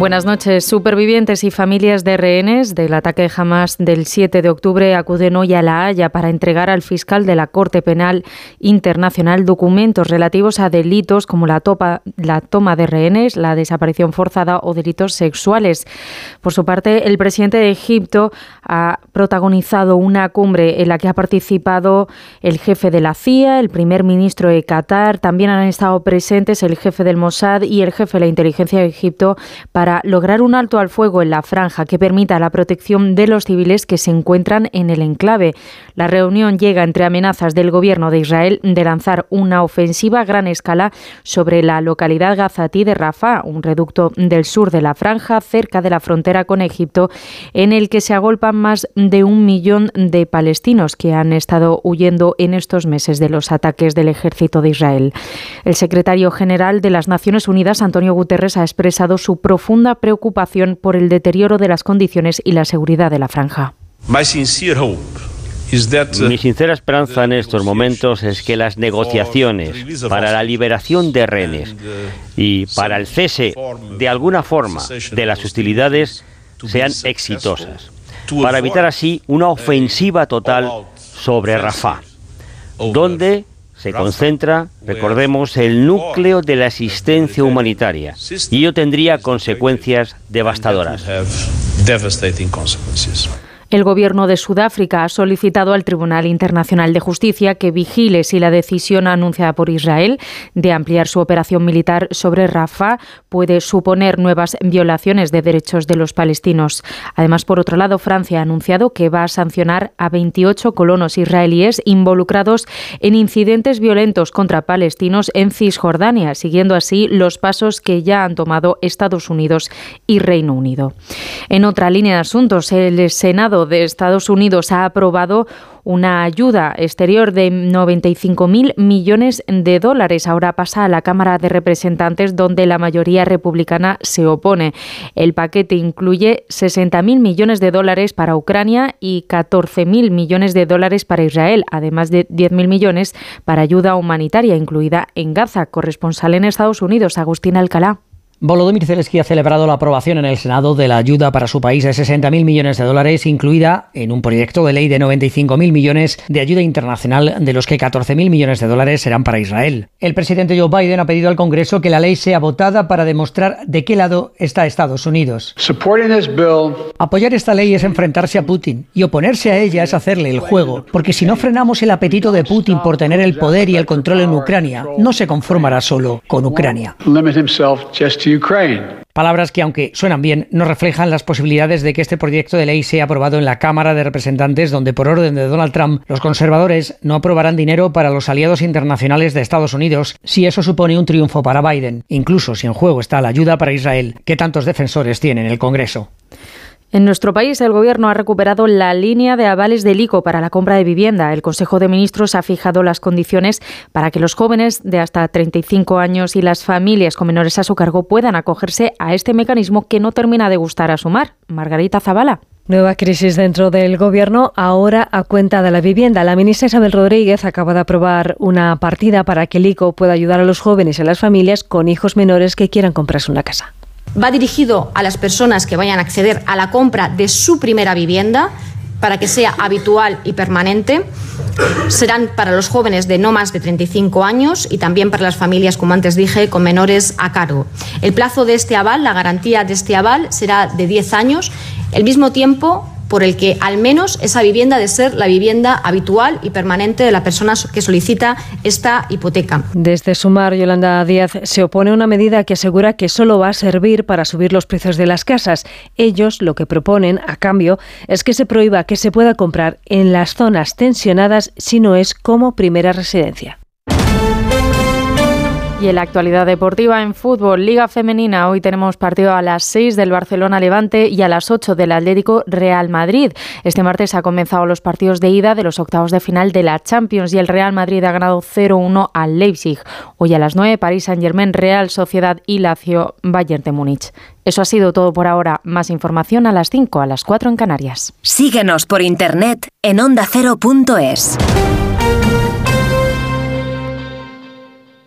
Buenas noches. Supervivientes y familias de rehenes del ataque de Hamas del 7 de octubre acuden hoy a La Haya para entregar al fiscal de la Corte Penal Internacional documentos relativos a delitos como la, la toma de rehenes, la desaparición forzada o delitos sexuales. Por su parte, el presidente de Egipto ha protagonizado una cumbre en la que ha participado el jefe de la CIA, el primer ministro de Qatar. También han estado presentes el jefe del Mossad y el jefe de la inteligencia de Egipto para lograr un alto al fuego en la franja que permita la protección de los civiles que se encuentran en el enclave. La reunión llega entre amenazas del gobierno de Israel de lanzar una ofensiva a gran escala sobre la localidad gazatí de Rafah, un reducto del sur de la franja, cerca de la frontera con Egipto, en el que se agolpan más de un millón de palestinos que han estado huyendo en estos meses de los ataques del ejército de Israel. El secretario general de las Naciones Unidas, Antonio Guterres, ha expresado su profunda preocupación por el deterioro de las condiciones y la seguridad de la franja. Uh, Mi sincera esperanza en estos momentos es que las negociaciones para la liberación de rehenes y para el cese de alguna forma de las hostilidades sean exitosas, para evitar así una ofensiva total sobre Rafah, donde se concentra, recordemos, el núcleo de la asistencia humanitaria y ello tendría consecuencias devastadoras. El gobierno de Sudáfrica ha solicitado al Tribunal Internacional de Justicia que vigile si la decisión anunciada por Israel de ampliar su operación militar sobre Rafah puede suponer nuevas violaciones de derechos de los palestinos. Además, por otro lado, Francia ha anunciado que va a sancionar a 28 colonos israelíes involucrados en incidentes violentos contra palestinos en Cisjordania, siguiendo así los pasos que ya han tomado Estados Unidos y Reino Unido. En otra línea de asuntos, el Senado de Estados Unidos ha aprobado una ayuda exterior de 95.000 millones de dólares. Ahora pasa a la Cámara de Representantes, donde la mayoría republicana se opone. El paquete incluye 60.000 millones de dólares para Ucrania y 14.000 millones de dólares para Israel, además de 10.000 millones para ayuda humanitaria, incluida en Gaza. Corresponsal en Estados Unidos, Agustín Alcalá. Volodymyr Zelensky ha celebrado la aprobación en el Senado de la ayuda para su país de 60.000 millones de dólares, incluida en un proyecto de ley de 95.000 millones de ayuda internacional, de los que 14.000 millones de dólares serán para Israel. El presidente Joe Biden ha pedido al Congreso que la ley sea votada para demostrar de qué lado está Estados Unidos. Apoyar esta ley es enfrentarse a Putin y oponerse a ella es hacerle el juego, porque si no frenamos el apetito de Putin por tener el poder y el control en Ucrania, no se conformará solo con Ucrania. Palabras que, aunque suenan bien, no reflejan las posibilidades de que este proyecto de ley sea aprobado en la Cámara de Representantes, donde por orden de Donald Trump los conservadores no aprobarán dinero para los aliados internacionales de Estados Unidos si eso supone un triunfo para Biden, incluso si en juego está la ayuda para Israel, que tantos defensores tienen en el Congreso. En nuestro país, el Gobierno ha recuperado la línea de avales del ICO para la compra de vivienda. El Consejo de Ministros ha fijado las condiciones para que los jóvenes de hasta 35 años y las familias con menores a su cargo puedan acogerse a este mecanismo que no termina de gustar a sumar. Margarita Zavala. Nueva crisis dentro del Gobierno, ahora a cuenta de la vivienda. La ministra Isabel Rodríguez acaba de aprobar una partida para que el ICO pueda ayudar a los jóvenes y a las familias con hijos menores que quieran comprarse una casa va dirigido a las personas que vayan a acceder a la compra de su primera vivienda para que sea habitual y permanente. Serán para los jóvenes de no más de 35 años y también para las familias, como antes dije, con menores a cargo. El plazo de este aval, la garantía de este aval, será de 10 años, el mismo tiempo por el que al menos esa vivienda de ser la vivienda habitual y permanente de la persona que solicita esta hipoteca. Desde Sumar, Yolanda Díaz se opone a una medida que asegura que solo va a servir para subir los precios de las casas. Ellos lo que proponen, a cambio, es que se prohíba que se pueda comprar en las zonas tensionadas si no es como primera residencia. Y en la actualidad deportiva en fútbol, Liga Femenina, hoy tenemos partido a las 6 del Barcelona Levante y a las 8 del Atlético Real Madrid. Este martes ha comenzado los partidos de ida de los octavos de final de la Champions y el Real Madrid ha ganado 0-1 al Leipzig. Hoy a las 9, París Saint-Germain, Real Sociedad y Lazio Bayern de Múnich. Eso ha sido todo por ahora. Más información a las 5, a las 4 en Canarias. Síguenos por internet en ondacero.es.